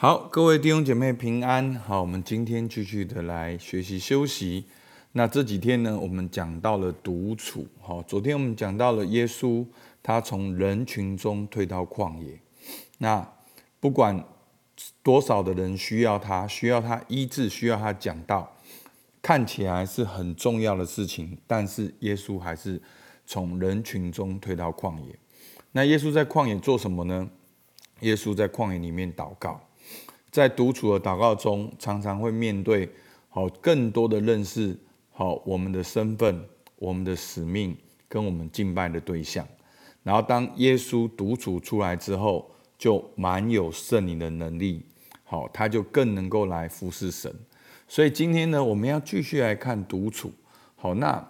好，各位弟兄姐妹平安。好，我们今天继续的来学习休息。那这几天呢，我们讲到了独处。好，昨天我们讲到了耶稣，他从人群中退到旷野。那不管多少的人需要他，需要他医治，需要他讲道，看起来是很重要的事情，但是耶稣还是从人群中退到旷野。那耶稣在旷野做什么呢？耶稣在旷野里面祷告。在独处的祷告中，常常会面对好更多的认识，好我们的身份、我们的使命跟我们敬拜的对象。然后当耶稣独处出来之后，就蛮有圣灵的能力，好他就更能够来服侍神。所以今天呢，我们要继续来看独处。好，那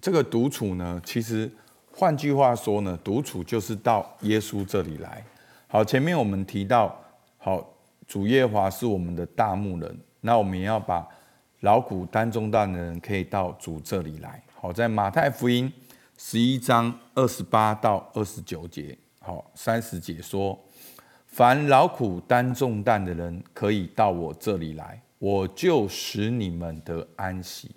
这个独处呢，其实换句话说呢，独处就是到耶稣这里来。好，前面我们提到好。主耶华是我们的大牧人，那我们也要把劳苦担重担的人可以到主这里来。好，在马太福音十一章二十八到二十九节，好三十节说：凡劳苦担重担的人，可以到我这里来，我就使你们得安息。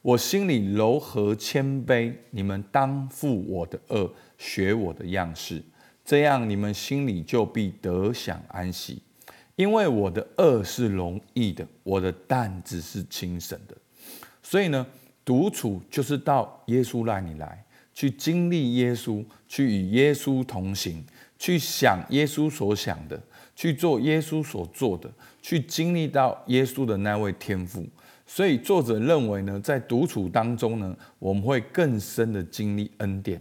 我心里柔和谦卑，你们当负我的恶，学我的样式，这样你们心里就必得享安息。因为我的恶是容易的，我的担子是轻省的，所以呢，独处就是到耶稣那里来，去经历耶稣，去与耶稣同行，去想耶稣所想的，去做耶稣所做的，去经历到耶稣的那位天赋。所以作者认为呢，在独处当中呢，我们会更深的经历恩典。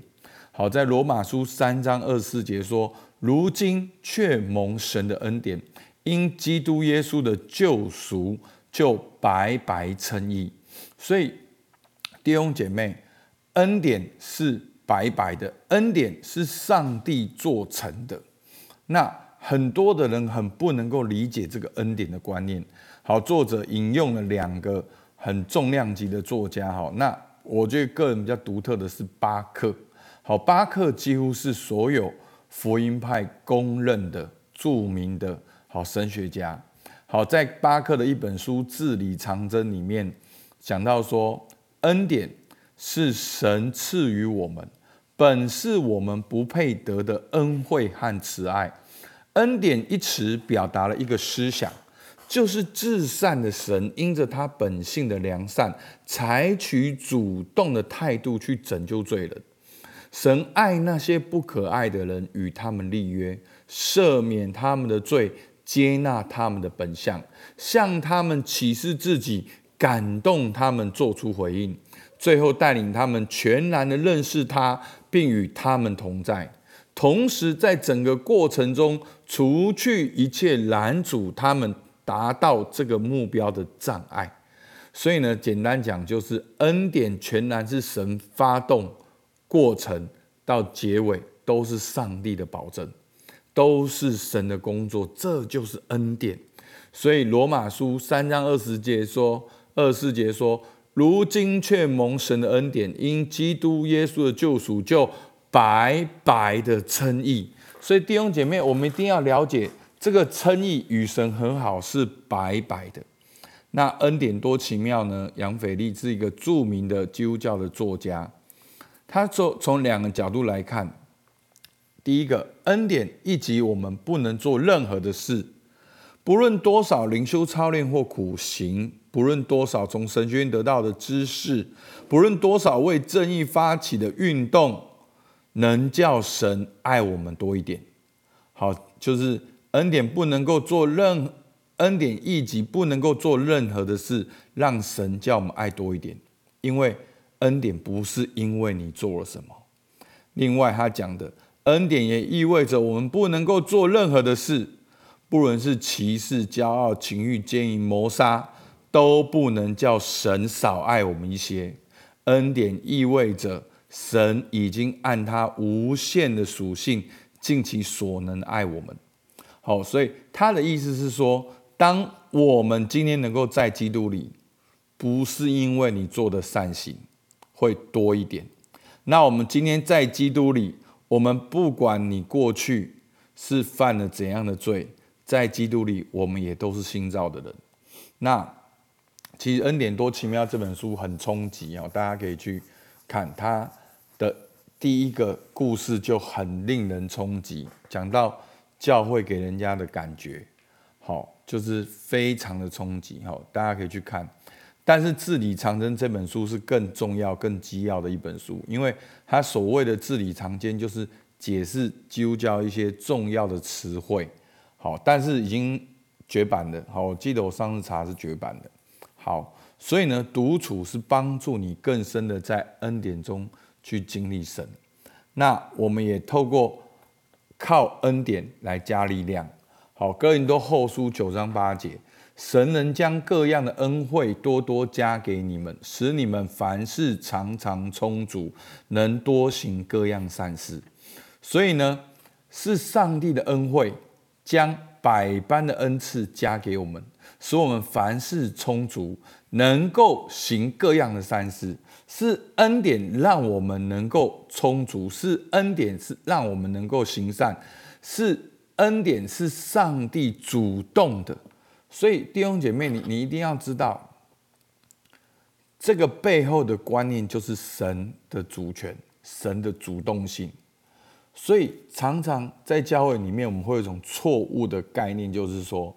好在罗马书三章二十四节说：如今却蒙神的恩典。因基督耶稣的救赎，就白白称义。所以弟兄姐妹，恩典是白白的，恩典是上帝做成的。那很多的人很不能够理解这个恩典的观念。好，作者引用了两个很重量级的作家。哈，那我觉得个人比较独特的是巴克。好，巴克几乎是所有福音派公认的著名的。好，神学家，好，在巴克的一本书《字里长针》里面讲到说，恩典是神赐予我们，本是我们不配得的恩惠和慈爱。恩典一词表达了一个思想，就是至善的神因着他本性的良善，采取主动的态度去拯救罪人。神爱那些不可爱的人，与他们立约，赦免他们的罪。接纳他们的本相，向他们启示自己，感动他们做出回应，最后带领他们全然的认识他，并与他们同在。同时，在整个过程中，除去一切拦阻他们达到这个目标的障碍。所以呢，简单讲，就是恩典全然是神发动过程到结尾都是上帝的保证。都是神的工作，这就是恩典。所以罗马书三章二十节说，二四节说，如今却蒙神的恩典，因基督耶稣的救赎，就白白的称义。所以弟兄姐妹，我们一定要了解这个称义与神很好是白白的。那恩典多奇妙呢？杨斐利是一个著名的基督教的作家，他从从两个角度来看。第一个恩典以及我们不能做任何的事，不论多少灵修操练或苦行，不论多少从神学院得到的知识，不论多少为正义发起的运动，能叫神爱我们多一点。好，就是恩典不能够做任恩典以及不能够做任何的事，让神叫我们爱多一点，因为恩典不是因为你做了什么。另外，他讲的。恩典也意味着我们不能够做任何的事，不论是歧视、骄傲、情欲、奸淫、谋杀，都不能叫神少爱我们一些。恩典意味着神已经按他无限的属性尽其所能爱我们。好，所以他的意思是说，当我们今天能够在基督里，不是因为你做的善行会多一点，那我们今天在基督里。我们不管你过去是犯了怎样的罪，在基督里，我们也都是新造的人。那其实《恩典多奇妙》这本书很冲击哦，大家可以去看它的第一个故事就很令人冲击，讲到教会给人家的感觉，好，就是非常的冲击。好，大家可以去看。但是《字里藏针》这本书是更重要、更基要的一本书，因为它所谓的字里藏间，就是解释基督教一些重要的词汇。好，但是已经绝版的。好，我记得我上次查是绝版的。好，所以呢，独处是帮助你更深的在恩典中去经历神。那我们也透过靠恩典来加力量。好，哥林多后书九章八节。神能将各样的恩惠多多加给你们，使你们凡事常常充足，能多行各样善事。所以呢，是上帝的恩惠将百般的恩赐加给我们，使我们凡事充足，能够行各样的善事。是恩典让我们能够充足，是恩典是让我们能够行善，是恩典是上帝主动的。所以弟兄姐妹，你你一定要知道，这个背后的观念就是神的主权，神的主动性。所以常常在教会里面，我们会有一种错误的概念，就是说，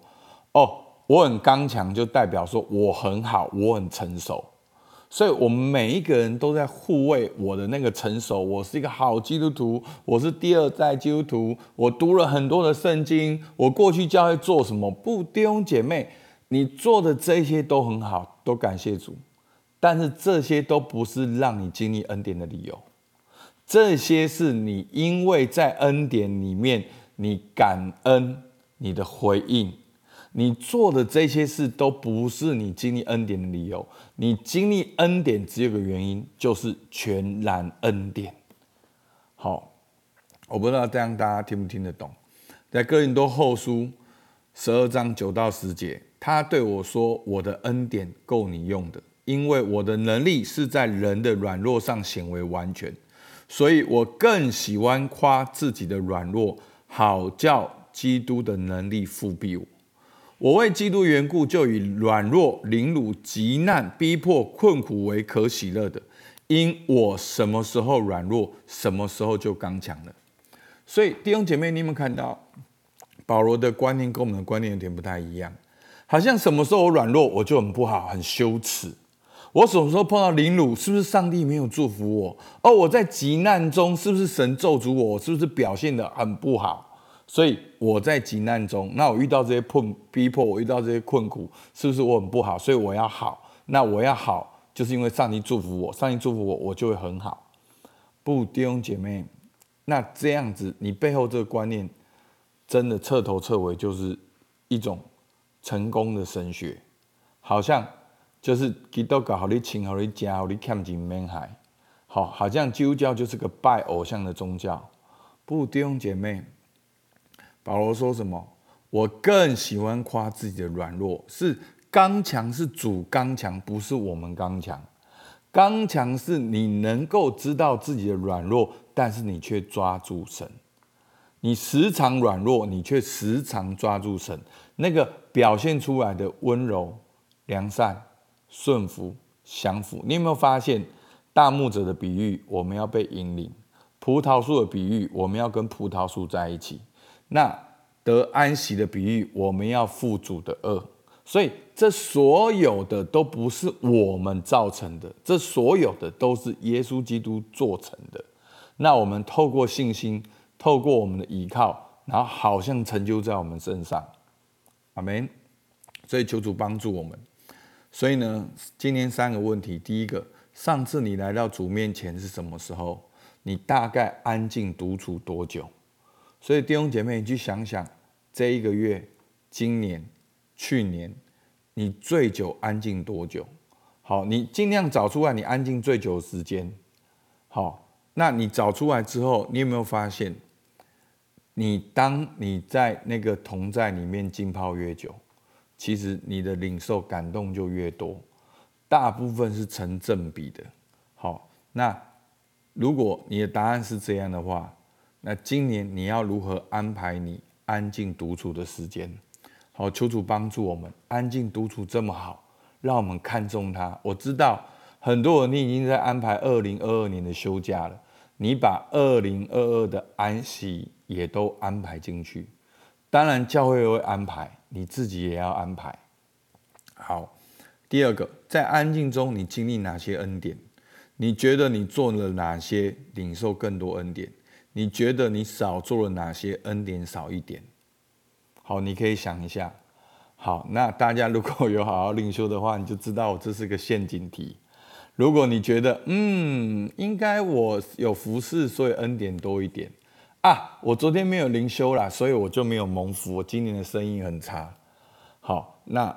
哦，我很刚强，就代表说我很好，我很成熟。所以，我们每一个人都在护卫我的那个成熟。我是一个好基督徒，我是第二代基督徒，我读了很多的圣经。我过去教会做什么？不，弟兄姐妹，你做的这些都很好，都感谢主。但是这些都不是让你经历恩典的理由，这些是你因为在恩典里面，你感恩你的回应。你做的这些事都不是你经历恩典的理由。你经历恩典只有个原因，就是全然恩典。好，我不知道这样大家听不听得懂。在哥林多后书十二章九到十节，他对我说：“我的恩典够你用的，因为我的能力是在人的软弱上显为完全。所以我更喜欢夸自己的软弱，好叫基督的能力复庇我。”我为基督缘故，就以软弱、凌辱、极难、逼迫、困苦为可喜乐的，因我什么时候软弱，什么时候就刚强了。所以弟兄姐妹，你有没有看到保罗的观念跟我们的观念有点不太一样？好像什么时候我软弱，我就很不好，很羞耻；我什么时候碰到凌辱，是不是上帝没有祝福我？哦，我在极难中，是不是神咒诅我？是不是表现的很不好？所以我在急难中，那我遇到这些困逼迫，我遇到这些困苦，是不是我很不好？所以我要好，那我要好，就是因为上帝祝福我，上帝祝福我，我就会很好。不，弟兄姐妹，那这样子，你背后这个观念，真的彻头彻尾就是一种成功的神学，好像就是基督教好你请好你加好你看进门海，好，好像基督教就是个拜偶像的宗教。不，弟兄姐妹。保罗说什么？我更喜欢夸自己的软弱，是刚强是主刚强，不是我们刚强。刚强是你能够知道自己的软弱，但是你却抓住神。你时常软弱，你却时常抓住神，那个表现出来的温柔、良善、顺服、降服。你有没有发现，大牧者的比喻，我们要被引领；葡萄树的比喻，我们要跟葡萄树在一起。那得安息的比喻，我们要负主的恶，所以这所有的都不是我们造成的，这所有的都是耶稣基督做成的。那我们透过信心，透过我们的依靠，然后好像成就在我们身上，阿门。所以求主帮助我们。所以呢，今天三个问题，第一个，上次你来到主面前是什么时候？你大概安静独处多久？所以弟兄姐妹，你去想想，这一个月、今年、去年，你最久安静多久？好，你尽量找出来你安静最久的时间。好，那你找出来之后，你有没有发现，你当你在那个同在里面浸泡越久，其实你的领受感动就越多，大部分是成正比的。好，那如果你的答案是这样的话，那今年你要如何安排你安静独处的时间。好，求主帮助我们，安静独处这么好，让我们看重它。我知道很多人你已经在安排二零二二年的休假了，你把二零二二的安息也都安排进去。当然教会会安排，你自己也要安排。好，第二个，在安静中你经历哪些恩典？你觉得你做了哪些领受更多恩典？你觉得你少做了哪些恩典少一点？好，你可以想一下。好，那大家如果有好好领修的话，你就知道这是个陷阱题。如果你觉得，嗯，应该我有服侍，所以恩典多一点啊。我昨天没有灵修啦，所以我就没有蒙福。我今年的生意很差。好，那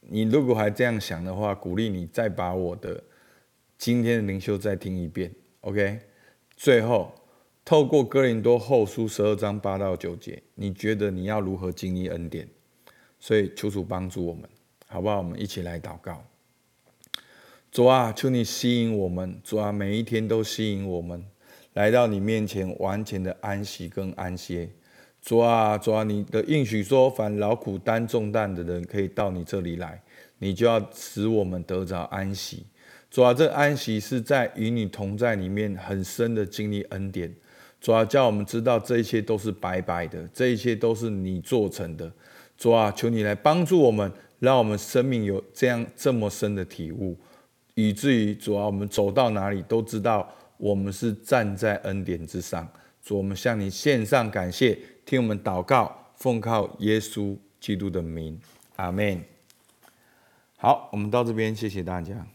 你如果还这样想的话，鼓励你再把我的今天的灵修再听一遍。OK，最后。透过哥林多后书十二章八到九节，你觉得你要如何经历恩典？所以求主帮助我们，好不好？我们一起来祷告。主啊，求你吸引我们，主啊，每一天都吸引我们来到你面前，完全的安息跟安歇。主啊，主啊，你的应许说，凡劳苦担重担的人，可以到你这里来，你就要使我们得着安息。主啊，这安息是在与你同在里面很深的经历恩典。主啊，叫我们知道这一切都是白白的，这一切都是你做成的。主啊，求你来帮助我们，让我们生命有这样这么深的体悟，以至于主啊，我们走到哪里都知道我们是站在恩典之上。主，我们向你献上感谢，听我们祷告，奉靠耶稣基督的名，阿门。好，我们到这边，谢谢大家。